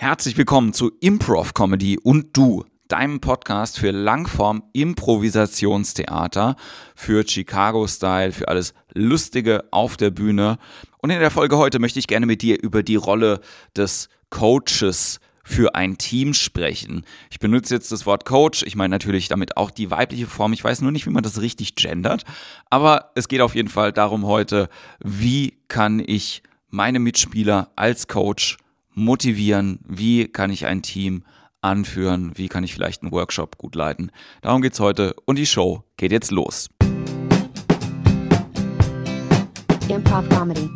Herzlich willkommen zu Improv Comedy und du, deinem Podcast für Langform Improvisationstheater, für Chicago Style, für alles Lustige auf der Bühne. Und in der Folge heute möchte ich gerne mit dir über die Rolle des Coaches für ein Team sprechen. Ich benutze jetzt das Wort Coach. Ich meine natürlich damit auch die weibliche Form. Ich weiß nur nicht, wie man das richtig gendert. Aber es geht auf jeden Fall darum heute, wie kann ich meine Mitspieler als Coach motivieren? Wie kann ich ein Team anführen? Wie kann ich vielleicht einen Workshop gut leiten? Darum geht's heute und die Show geht jetzt los. Improv Comedy.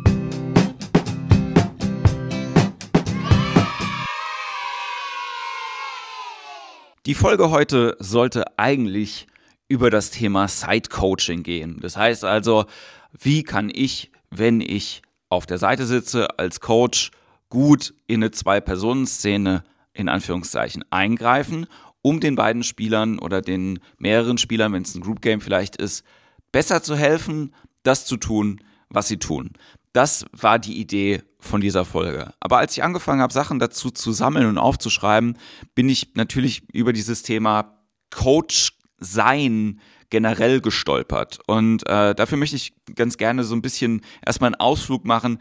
Die Folge heute sollte eigentlich über das Thema Side Coaching gehen. Das heißt also, wie kann ich, wenn ich auf der Seite sitze als Coach, gut in eine Zwei-Personen-Szene in Anführungszeichen eingreifen, um den beiden Spielern oder den mehreren Spielern, wenn es ein Group Game vielleicht ist, besser zu helfen, das zu tun, was sie tun. Das war die Idee von dieser Folge. Aber als ich angefangen habe, Sachen dazu zu sammeln und aufzuschreiben, bin ich natürlich über dieses Thema Coach sein generell gestolpert. Und äh, dafür möchte ich ganz gerne so ein bisschen erstmal einen Ausflug machen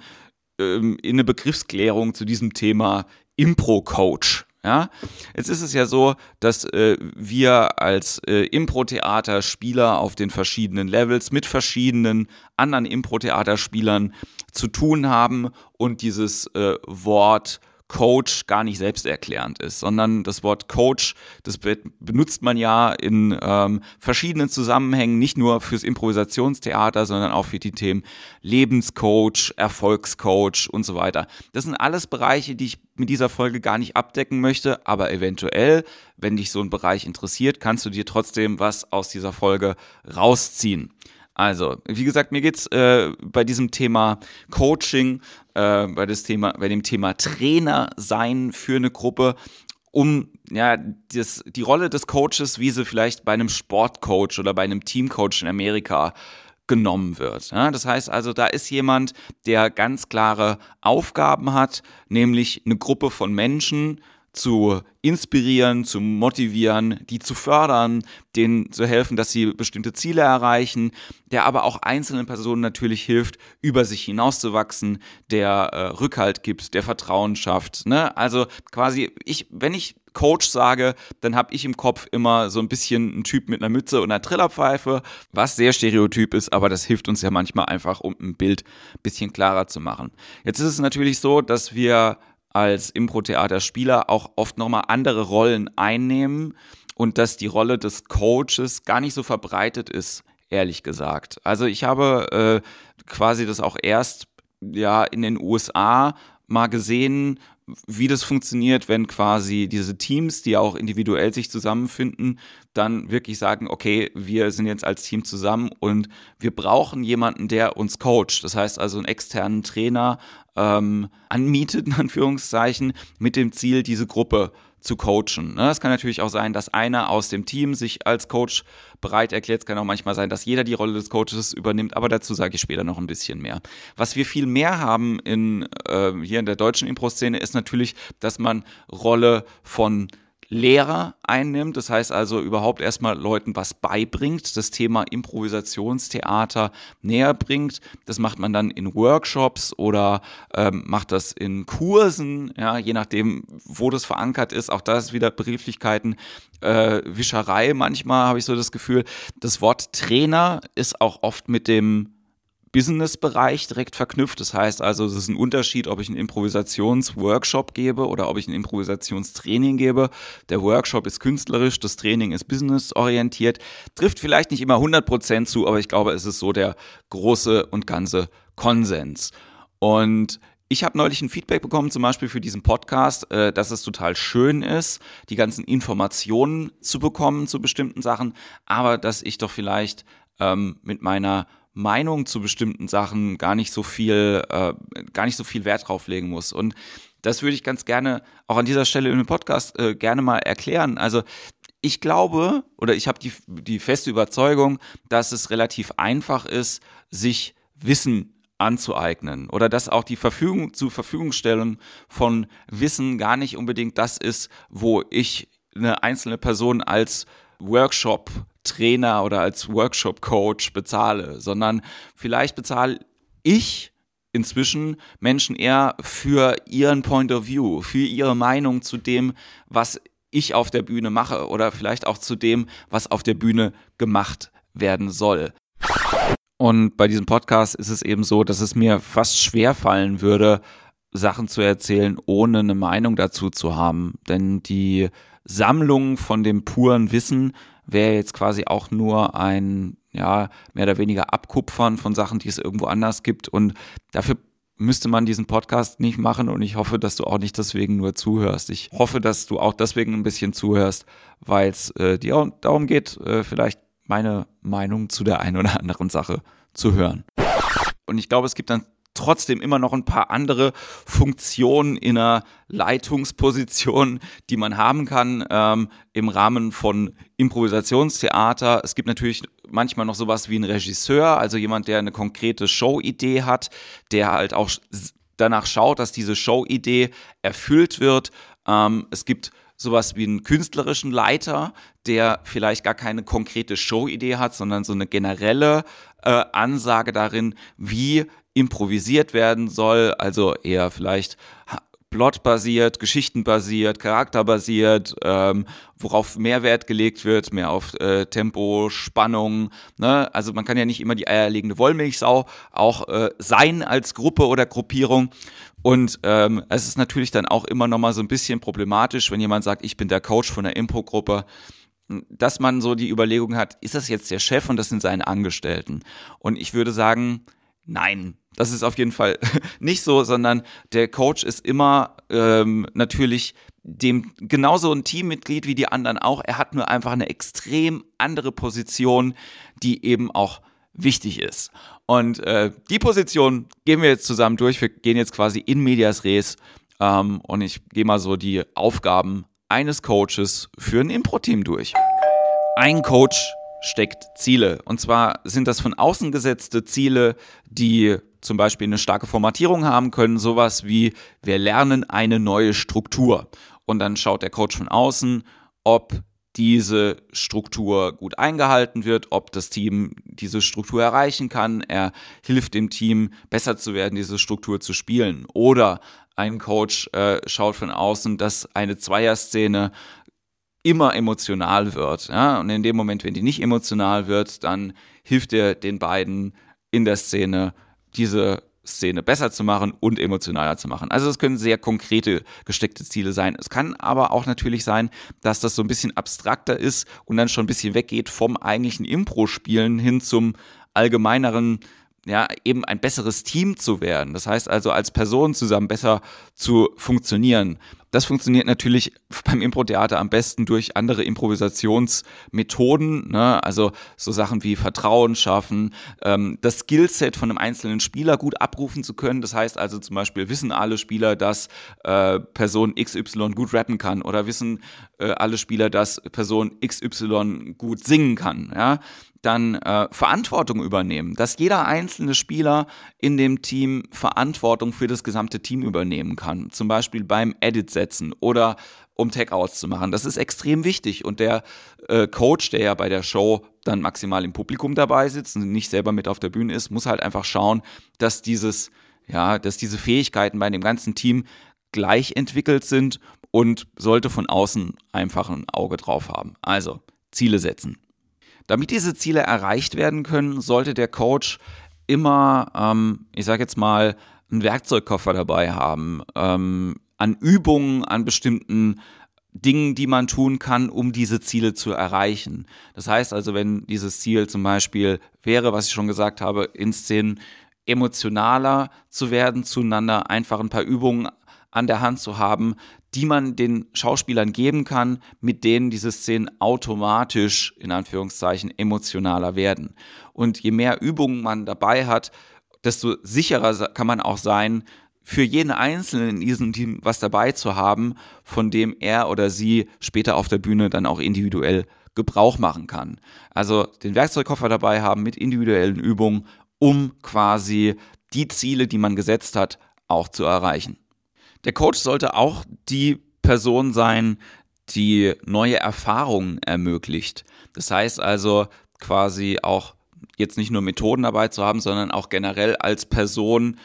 ähm, in eine Begriffsklärung zu diesem Thema Impro-Coach. Ja, jetzt ist es ja so, dass äh, wir als äh, Impro-Theater-Spieler auf den verschiedenen Levels mit verschiedenen anderen Impro-Theaterspielern zu tun haben und dieses äh, Wort Coach gar nicht selbsterklärend ist, sondern das Wort Coach, das benutzt man ja in ähm, verschiedenen Zusammenhängen, nicht nur fürs Improvisationstheater, sondern auch für die Themen Lebenscoach, Erfolgscoach und so weiter. Das sind alles Bereiche, die ich mit dieser Folge gar nicht abdecken möchte, aber eventuell, wenn dich so ein Bereich interessiert, kannst du dir trotzdem was aus dieser Folge rausziehen. Also, wie gesagt, mir geht's äh, bei diesem Thema Coaching, äh, bei, das Thema, bei dem Thema Trainer sein für eine Gruppe um ja das, die Rolle des Coaches, wie sie vielleicht bei einem Sportcoach oder bei einem Teamcoach in Amerika genommen wird. Ja, das heißt also, da ist jemand, der ganz klare Aufgaben hat, nämlich eine Gruppe von Menschen zu inspirieren, zu motivieren, die zu fördern, denen zu helfen, dass sie bestimmte Ziele erreichen, der aber auch einzelnen Personen natürlich hilft, über sich hinauszuwachsen, der äh, Rückhalt gibt, der Vertrauen schafft. Ne? Also quasi, ich, wenn ich Coach sage, dann habe ich im Kopf immer so ein bisschen einen Typ mit einer Mütze und einer Trillerpfeife, was sehr stereotyp ist, aber das hilft uns ja manchmal einfach, um ein Bild bisschen klarer zu machen. Jetzt ist es natürlich so, dass wir als Impro-Theater-Spieler auch oft nochmal andere Rollen einnehmen und dass die Rolle des Coaches gar nicht so verbreitet ist, ehrlich gesagt. Also ich habe äh, quasi das auch erst ja in den USA mal gesehen, wie das funktioniert, wenn quasi diese Teams, die auch individuell sich zusammenfinden, dann wirklich sagen, okay, wir sind jetzt als Team zusammen und wir brauchen jemanden, der uns coacht. Das heißt also einen externen Trainer ähm, anmietet, in Anführungszeichen, mit dem Ziel, diese Gruppe zu coachen. Ne? Es kann natürlich auch sein, dass einer aus dem Team sich als Coach bereit erklärt. Es kann auch manchmal sein, dass jeder die Rolle des Coaches übernimmt, aber dazu sage ich später noch ein bisschen mehr. Was wir viel mehr haben in, äh, hier in der deutschen Impro-Szene ist natürlich, dass man Rolle von Lehrer einnimmt. Das heißt also überhaupt erstmal Leuten was beibringt, das Thema Improvisationstheater näher bringt. Das macht man dann in Workshops oder ähm, macht das in Kursen, ja, je nachdem, wo das verankert ist. Auch das wieder Begrifflichkeiten. Äh, Wischerei manchmal habe ich so das Gefühl. Das Wort Trainer ist auch oft mit dem Business-Bereich direkt verknüpft. Das heißt also, es ist ein Unterschied, ob ich einen Improvisationsworkshop gebe oder ob ich ein Improvisationstraining gebe. Der Workshop ist künstlerisch, das Training ist businessorientiert. Trifft vielleicht nicht immer 100% zu, aber ich glaube, es ist so der große und ganze Konsens. Und ich habe neulich ein Feedback bekommen, zum Beispiel für diesen Podcast, äh, dass es total schön ist, die ganzen Informationen zu bekommen zu bestimmten Sachen, aber dass ich doch vielleicht ähm, mit meiner Meinung zu bestimmten Sachen gar nicht so viel, äh, gar nicht so viel Wert drauf legen muss. Und das würde ich ganz gerne auch an dieser Stelle in dem Podcast äh, gerne mal erklären. Also ich glaube oder ich habe die, die feste Überzeugung, dass es relativ einfach ist, sich Wissen anzueignen oder dass auch die Verfügung zur Verfügungstellung von Wissen gar nicht unbedingt das ist, wo ich eine einzelne Person als Workshop Trainer oder als Workshop Coach bezahle, sondern vielleicht bezahle ich inzwischen Menschen eher für ihren Point of View, für ihre Meinung zu dem, was ich auf der Bühne mache oder vielleicht auch zu dem, was auf der Bühne gemacht werden soll. Und bei diesem Podcast ist es eben so, dass es mir fast schwer fallen würde, Sachen zu erzählen, ohne eine Meinung dazu zu haben. Denn die Sammlung von dem puren Wissen wäre jetzt quasi auch nur ein, ja, mehr oder weniger Abkupfern von Sachen, die es irgendwo anders gibt. Und dafür müsste man diesen Podcast nicht machen und ich hoffe, dass du auch nicht deswegen nur zuhörst. Ich hoffe, dass du auch deswegen ein bisschen zuhörst, weil es äh, dir darum geht, äh, vielleicht meine Meinung zu der einen oder anderen Sache zu hören. Und ich glaube, es gibt dann trotzdem immer noch ein paar andere Funktionen in einer Leitungsposition, die man haben kann ähm, im Rahmen von Improvisationstheater. Es gibt natürlich manchmal noch sowas wie ein Regisseur, also jemand, der eine konkrete Showidee hat, der halt auch danach schaut, dass diese Showidee erfüllt wird. Ähm, es gibt sowas wie einen künstlerischen Leiter, der vielleicht gar keine konkrete Showidee hat, sondern so eine generelle äh, Ansage darin, wie improvisiert werden soll, also eher vielleicht plotbasiert, geschichtenbasiert, charakterbasiert, ähm, worauf mehr Wert gelegt wird, mehr auf äh, Tempo, Spannung. Ne? Also man kann ja nicht immer die eierlegende Wollmilchsau auch äh, sein als Gruppe oder Gruppierung. Und ähm, es ist natürlich dann auch immer noch mal so ein bisschen problematisch, wenn jemand sagt, ich bin der Coach von der Impro-Gruppe dass man so die Überlegung hat, ist das jetzt der Chef und das sind seine Angestellten? Und ich würde sagen, nein, das ist auf jeden Fall nicht so, sondern der Coach ist immer ähm, natürlich dem genauso ein Teammitglied wie die anderen auch. Er hat nur einfach eine extrem andere Position, die eben auch wichtig ist. Und äh, die Position gehen wir jetzt zusammen durch. Wir gehen jetzt quasi in Medias Res ähm, und ich gehe mal so die Aufgaben eines Coaches für ein Impro-Team durch. Ein Coach steckt Ziele. Und zwar sind das von außen gesetzte Ziele, die zum Beispiel eine starke Formatierung haben können, sowas wie wir lernen eine neue Struktur. Und dann schaut der Coach von außen, ob diese Struktur gut eingehalten wird, ob das Team diese Struktur erreichen kann. Er hilft dem Team besser zu werden, diese Struktur zu spielen. Oder ein Coach äh, schaut von außen, dass eine Zweierszene immer emotional wird. Ja? Und in dem Moment, wenn die nicht emotional wird, dann hilft er den beiden in der Szene diese Szene besser zu machen und emotionaler zu machen. Also es können sehr konkrete gesteckte Ziele sein. Es kann aber auch natürlich sein, dass das so ein bisschen abstrakter ist und dann schon ein bisschen weggeht vom eigentlichen Impro-Spielen hin zum allgemeineren ja, eben ein besseres Team zu werden. Das heißt also, als Person zusammen besser zu funktionieren. Das funktioniert natürlich beim Impro-Theater am besten durch andere Improvisationsmethoden, ne? also so Sachen wie Vertrauen schaffen, ähm, das Skillset von einem einzelnen Spieler gut abrufen zu können. Das heißt also zum Beispiel wissen alle Spieler, dass äh, Person XY gut rappen kann oder wissen äh, alle Spieler, dass Person XY gut singen kann. Ja? dann äh, Verantwortung übernehmen, dass jeder einzelne Spieler in dem Team Verantwortung für das gesamte Team übernehmen kann, zum Beispiel beim Edit setzen oder um Tag-Outs zu machen. Das ist extrem wichtig und der äh, Coach, der ja bei der Show dann maximal im Publikum dabei sitzt und nicht selber mit auf der Bühne ist, muss halt einfach schauen, dass dieses, ja, dass diese Fähigkeiten bei dem ganzen Team gleich entwickelt sind und sollte von außen einfach ein Auge drauf haben. Also Ziele setzen. Damit diese Ziele erreicht werden können, sollte der Coach immer, ähm, ich sage jetzt mal, einen Werkzeugkoffer dabei haben, ähm, an Übungen, an bestimmten Dingen, die man tun kann, um diese Ziele zu erreichen. Das heißt also, wenn dieses Ziel zum Beispiel wäre, was ich schon gesagt habe, in Szenen emotionaler zu werden zueinander, einfach ein paar Übungen an der Hand zu haben, die man den Schauspielern geben kann, mit denen diese Szenen automatisch, in Anführungszeichen, emotionaler werden. Und je mehr Übungen man dabei hat, desto sicherer kann man auch sein, für jeden Einzelnen in diesem Team was dabei zu haben, von dem er oder sie später auf der Bühne dann auch individuell Gebrauch machen kann. Also den Werkzeugkoffer dabei haben mit individuellen Übungen, um quasi die Ziele, die man gesetzt hat, auch zu erreichen. Der Coach sollte auch die Person sein, die neue Erfahrungen ermöglicht. Das heißt also quasi auch jetzt nicht nur Methoden dabei zu haben, sondern auch generell als Person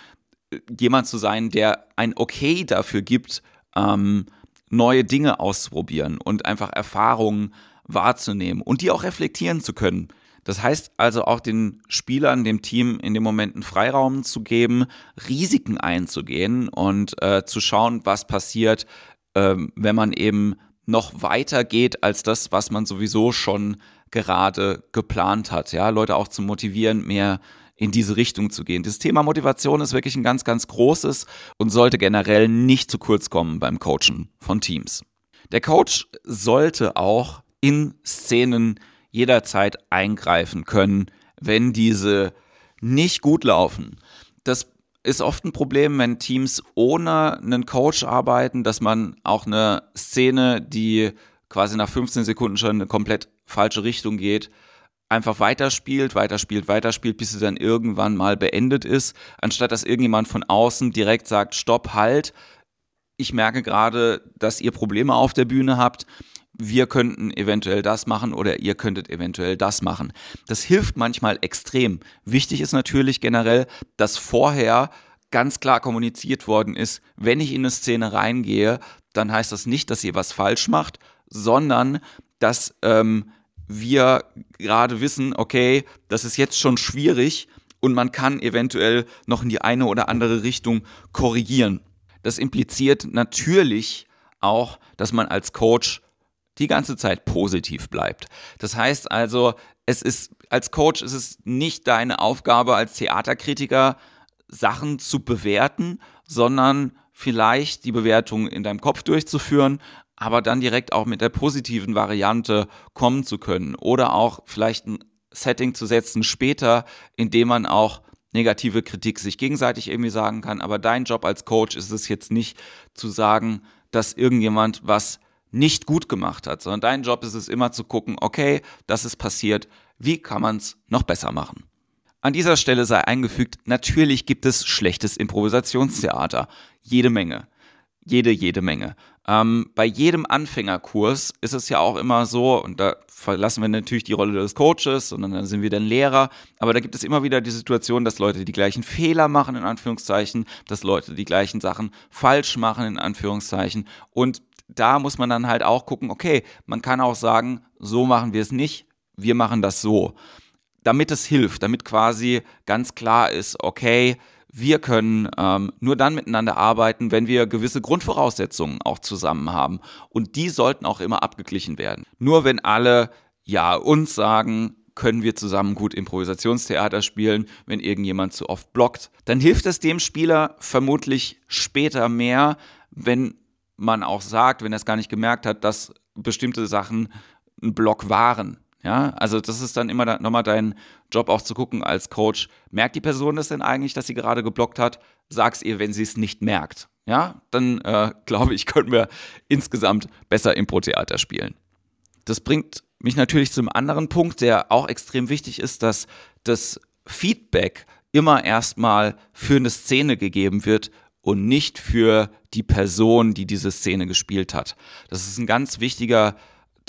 jemand zu sein, der ein Okay dafür gibt, ähm, neue Dinge auszuprobieren und einfach Erfahrungen wahrzunehmen und die auch reflektieren zu können. Das heißt also auch den Spielern, dem Team in dem Moment einen Freiraum zu geben, Risiken einzugehen und äh, zu schauen, was passiert, äh, wenn man eben noch weiter geht als das, was man sowieso schon gerade geplant hat. Ja, Leute auch zu motivieren, mehr in diese Richtung zu gehen. Das Thema Motivation ist wirklich ein ganz, ganz großes und sollte generell nicht zu kurz kommen beim Coachen von Teams. Der Coach sollte auch in Szenen jederzeit eingreifen können, wenn diese nicht gut laufen. Das ist oft ein Problem, wenn Teams ohne einen Coach arbeiten, dass man auch eine Szene, die quasi nach 15 Sekunden schon eine komplett falsche Richtung geht, einfach weiterspielt, weiterspielt, weiterspielt, bis sie dann irgendwann mal beendet ist, anstatt dass irgendjemand von außen direkt sagt, stopp, halt, ich merke gerade, dass ihr Probleme auf der Bühne habt, wir könnten eventuell das machen oder ihr könntet eventuell das machen. Das hilft manchmal extrem. Wichtig ist natürlich generell, dass vorher ganz klar kommuniziert worden ist, wenn ich in eine Szene reingehe, dann heißt das nicht, dass ihr was falsch macht, sondern dass ähm, wir gerade wissen, okay, das ist jetzt schon schwierig und man kann eventuell noch in die eine oder andere Richtung korrigieren. Das impliziert natürlich auch, dass man als Coach die ganze Zeit positiv bleibt. Das heißt also, es ist als Coach ist es nicht deine Aufgabe als Theaterkritiker Sachen zu bewerten, sondern vielleicht die Bewertung in deinem Kopf durchzuführen, aber dann direkt auch mit der positiven Variante kommen zu können oder auch vielleicht ein Setting zu setzen später, in dem man auch negative Kritik sich gegenseitig irgendwie sagen kann. Aber dein Job als Coach ist es jetzt nicht zu sagen, dass irgendjemand was nicht gut gemacht hat, sondern dein Job ist es immer zu gucken, okay, das ist passiert, wie kann man es noch besser machen? An dieser Stelle sei eingefügt, natürlich gibt es schlechtes Improvisationstheater. Jede Menge. Jede, jede Menge. Ähm, bei jedem Anfängerkurs ist es ja auch immer so, und da verlassen wir natürlich die Rolle des Coaches, sondern dann sind wir dann Lehrer, aber da gibt es immer wieder die Situation, dass Leute die gleichen Fehler machen, in Anführungszeichen, dass Leute die gleichen Sachen falsch machen, in Anführungszeichen. Und da muss man dann halt auch gucken, okay, man kann auch sagen, so machen wir es nicht, wir machen das so. Damit es hilft, damit quasi ganz klar ist, okay, wir können ähm, nur dann miteinander arbeiten, wenn wir gewisse Grundvoraussetzungen auch zusammen haben. Und die sollten auch immer abgeglichen werden. Nur wenn alle ja uns sagen, können wir zusammen gut Improvisationstheater spielen, wenn irgendjemand zu oft blockt. Dann hilft es dem Spieler vermutlich später mehr, wenn man auch sagt, wenn er es gar nicht gemerkt hat, dass bestimmte Sachen ein Block waren. Ja, also das ist dann immer da, nochmal dein Job auch zu gucken als Coach. Merkt die Person das denn eigentlich, dass sie gerade geblockt hat? Sag's ihr, wenn sie es nicht merkt. Ja, dann äh, glaube ich, können wir insgesamt besser Impro-Theater spielen. Das bringt mich natürlich zum anderen Punkt, der auch extrem wichtig ist, dass das Feedback immer erstmal für eine Szene gegeben wird und nicht für die Person, die diese Szene gespielt hat. Das ist ein ganz wichtiger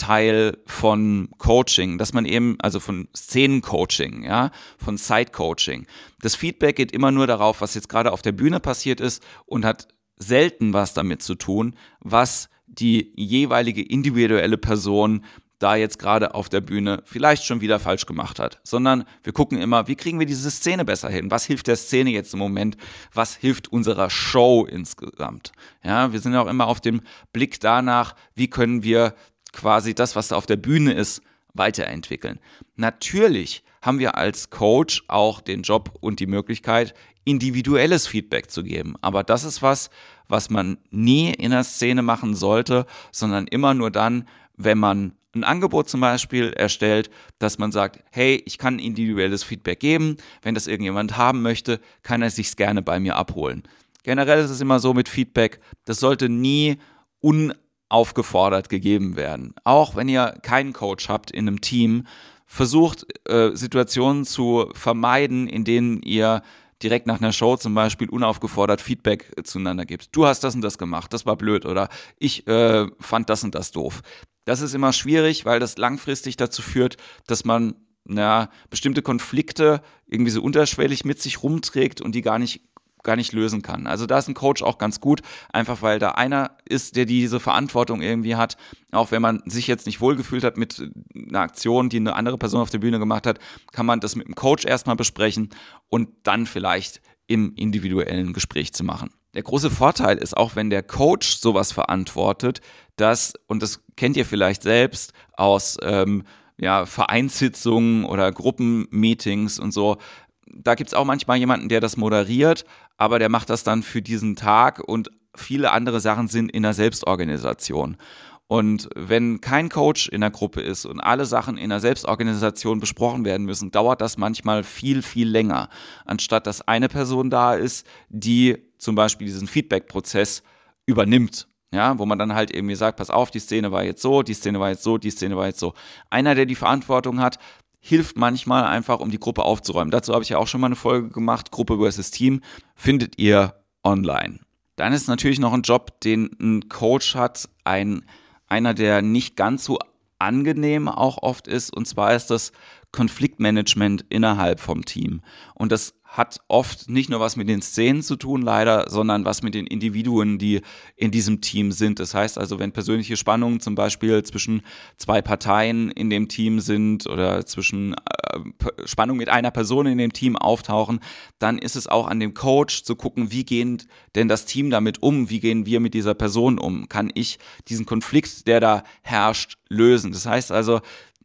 Teil von Coaching, dass man eben, also von Szenencoaching, ja, von Side-Coaching. Das Feedback geht immer nur darauf, was jetzt gerade auf der Bühne passiert ist und hat selten was damit zu tun, was die jeweilige individuelle Person da jetzt gerade auf der Bühne vielleicht schon wieder falsch gemacht hat, sondern wir gucken immer, wie kriegen wir diese Szene besser hin? Was hilft der Szene jetzt im Moment? Was hilft unserer Show insgesamt? Ja, wir sind auch immer auf dem Blick danach, wie können wir quasi das, was da auf der Bühne ist, weiterentwickeln. Natürlich haben wir als Coach auch den Job und die Möglichkeit, individuelles Feedback zu geben. Aber das ist was, was man nie in der Szene machen sollte, sondern immer nur dann, wenn man ein Angebot zum Beispiel erstellt, dass man sagt, hey, ich kann individuelles Feedback geben. Wenn das irgendjemand haben möchte, kann er sich's gerne bei mir abholen. Generell ist es immer so mit Feedback, das sollte nie un aufgefordert gegeben werden. Auch wenn ihr keinen Coach habt in einem Team, versucht äh, Situationen zu vermeiden, in denen ihr direkt nach einer Show zum Beispiel unaufgefordert Feedback äh, zueinander gibt. Du hast das und das gemacht, das war blöd oder ich äh, fand das und das doof. Das ist immer schwierig, weil das langfristig dazu führt, dass man na, bestimmte Konflikte irgendwie so unterschwellig mit sich rumträgt und die gar nicht gar nicht lösen kann. Also da ist ein Coach auch ganz gut, einfach weil da einer ist, der diese Verantwortung irgendwie hat. Auch wenn man sich jetzt nicht wohlgefühlt hat mit einer Aktion, die eine andere Person auf der Bühne gemacht hat, kann man das mit dem Coach erstmal besprechen und dann vielleicht im individuellen Gespräch zu machen. Der große Vorteil ist auch, wenn der Coach sowas verantwortet, dass, und das kennt ihr vielleicht selbst aus ähm, ja, Vereinssitzungen oder Gruppenmeetings und so, da gibt es auch manchmal jemanden, der das moderiert, aber der macht das dann für diesen Tag und viele andere Sachen sind in der Selbstorganisation. Und wenn kein Coach in der Gruppe ist und alle Sachen in der Selbstorganisation besprochen werden müssen, dauert das manchmal viel, viel länger, anstatt dass eine Person da ist, die zum Beispiel diesen Feedback-Prozess übernimmt. Ja, wo man dann halt irgendwie sagt, pass auf, die Szene war jetzt so, die Szene war jetzt so, die Szene war jetzt so. Einer, der die Verantwortung hat, hilft manchmal einfach, um die Gruppe aufzuräumen. Dazu habe ich ja auch schon mal eine Folge gemacht, Gruppe versus Team, findet ihr online. Dann ist natürlich noch ein Job, den ein Coach hat, ein, einer, der nicht ganz so angenehm auch oft ist, und zwar ist das Konfliktmanagement innerhalb vom Team. Und das hat oft nicht nur was mit den Szenen zu tun, leider, sondern was mit den Individuen, die in diesem Team sind. Das heißt also, wenn persönliche Spannungen zum Beispiel zwischen zwei Parteien in dem Team sind oder zwischen äh, Spannungen mit einer Person in dem Team auftauchen, dann ist es auch an dem Coach zu gucken, wie gehen denn das Team damit um? Wie gehen wir mit dieser Person um? Kann ich diesen Konflikt, der da herrscht, lösen? Das heißt also,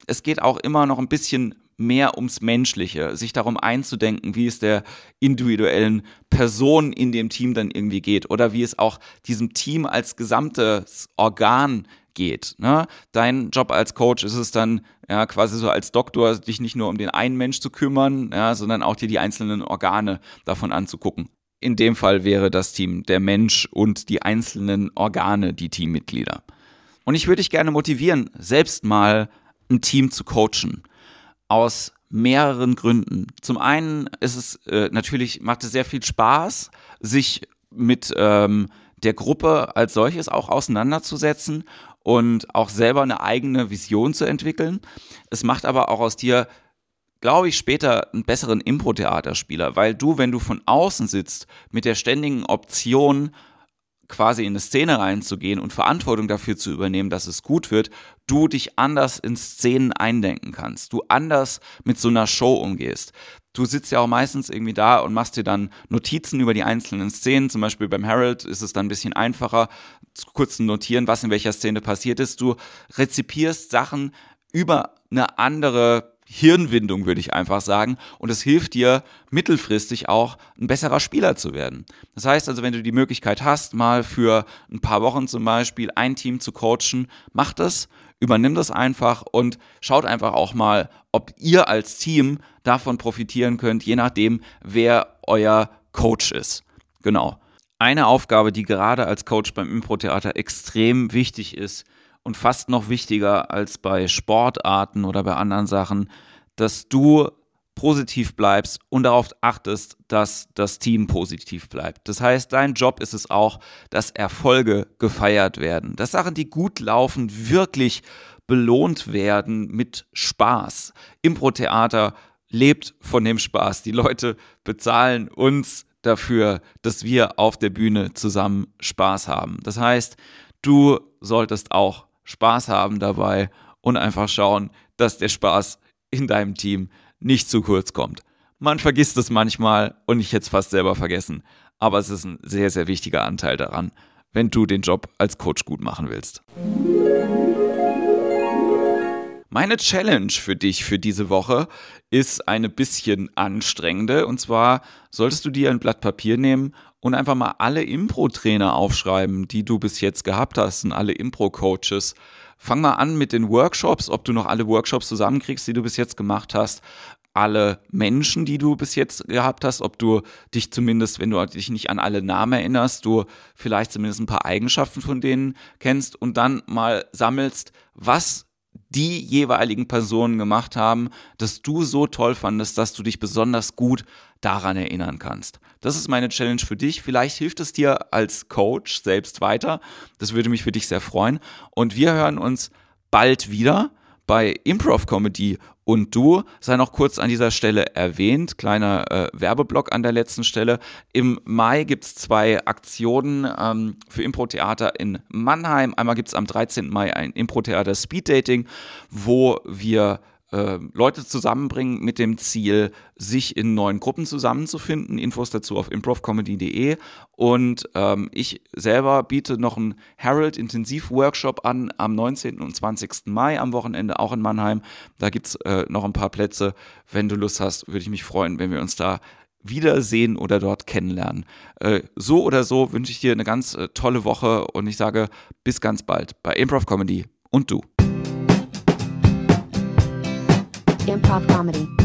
es geht auch immer noch ein bisschen mehr ums Menschliche, sich darum einzudenken, wie es der individuellen Person in dem Team dann irgendwie geht oder wie es auch diesem Team als gesamtes Organ geht. Ne? Dein Job als Coach ist es dann ja quasi so als Doktor, dich nicht nur um den einen Mensch zu kümmern, ja, sondern auch dir die einzelnen Organe davon anzugucken. In dem Fall wäre das Team der Mensch und die einzelnen Organe die Teammitglieder. Und ich würde dich gerne motivieren, selbst mal ein Team zu coachen aus mehreren Gründen. Zum einen ist es äh, natürlich, macht es sehr viel Spaß, sich mit ähm, der Gruppe als solches auch auseinanderzusetzen und auch selber eine eigene Vision zu entwickeln. Es macht aber auch aus dir, glaube ich, später einen besseren Impro-Theaterspieler, weil du, wenn du von außen sitzt, mit der ständigen Option, quasi in eine Szene reinzugehen und Verantwortung dafür zu übernehmen, dass es gut wird, du dich anders in Szenen eindenken kannst, du anders mit so einer Show umgehst. Du sitzt ja auch meistens irgendwie da und machst dir dann Notizen über die einzelnen Szenen. Zum Beispiel beim Harold ist es dann ein bisschen einfacher, kurz zu notieren, was in welcher Szene passiert ist. Du rezipierst Sachen über eine andere Hirnwindung, würde ich einfach sagen. Und es hilft dir mittelfristig auch, ein besserer Spieler zu werden. Das heißt also, wenn du die Möglichkeit hast, mal für ein paar Wochen zum Beispiel ein Team zu coachen, mach das, übernimm das einfach und schaut einfach auch mal, ob ihr als Team davon profitieren könnt, je nachdem, wer euer Coach ist. Genau. Eine Aufgabe, die gerade als Coach beim Impro-Theater extrem wichtig ist, und fast noch wichtiger als bei Sportarten oder bei anderen Sachen, dass du positiv bleibst und darauf achtest, dass das Team positiv bleibt. Das heißt, dein Job ist es auch, dass Erfolge gefeiert werden, dass Sachen, die gut laufen, wirklich belohnt werden mit Spaß. Impro-Theater lebt von dem Spaß. Die Leute bezahlen uns dafür, dass wir auf der Bühne zusammen Spaß haben. Das heißt, du solltest auch Spaß haben dabei und einfach schauen, dass der Spaß in deinem Team nicht zu kurz kommt. Man vergisst es manchmal und ich hätte es fast selber vergessen, aber es ist ein sehr, sehr wichtiger Anteil daran, wenn du den Job als Coach gut machen willst. Meine Challenge für dich für diese Woche ist eine bisschen anstrengende. Und zwar solltest du dir ein Blatt Papier nehmen und einfach mal alle Impro-Trainer aufschreiben, die du bis jetzt gehabt hast und alle Impro-Coaches. Fang mal an mit den Workshops, ob du noch alle Workshops zusammenkriegst, die du bis jetzt gemacht hast alle Menschen, die du bis jetzt gehabt hast, ob du dich zumindest, wenn du dich nicht an alle Namen erinnerst, du vielleicht zumindest ein paar Eigenschaften von denen kennst und dann mal sammelst, was die jeweiligen Personen gemacht haben, dass du so toll fandest, dass du dich besonders gut daran erinnern kannst. Das ist meine Challenge für dich. Vielleicht hilft es dir als Coach selbst weiter. Das würde mich für dich sehr freuen. Und wir hören uns bald wieder bei Improv Comedy und du. Sei noch kurz an dieser Stelle erwähnt, kleiner äh, Werbeblock an der letzten Stelle. Im Mai gibt es zwei Aktionen ähm, für Impro-Theater in Mannheim. Einmal gibt es am 13. Mai ein Impro-Theater Speed Dating, wo wir äh, Leute zusammenbringen mit dem Ziel, sich in neuen Gruppen zusammenzufinden. Infos dazu auf improvcomedy.de. Und ähm, ich selber biete noch einen Harold Intensiv Workshop an am 19. und 20. Mai am Wochenende, auch in Mannheim. Da gibt es äh, noch ein paar Plätze. Wenn du Lust hast, würde ich mich freuen, wenn wir uns da wiedersehen oder dort kennenlernen. Äh, so oder so wünsche ich dir eine ganz äh, tolle Woche und ich sage bis ganz bald bei Improv Comedy und du. Improv Comedy.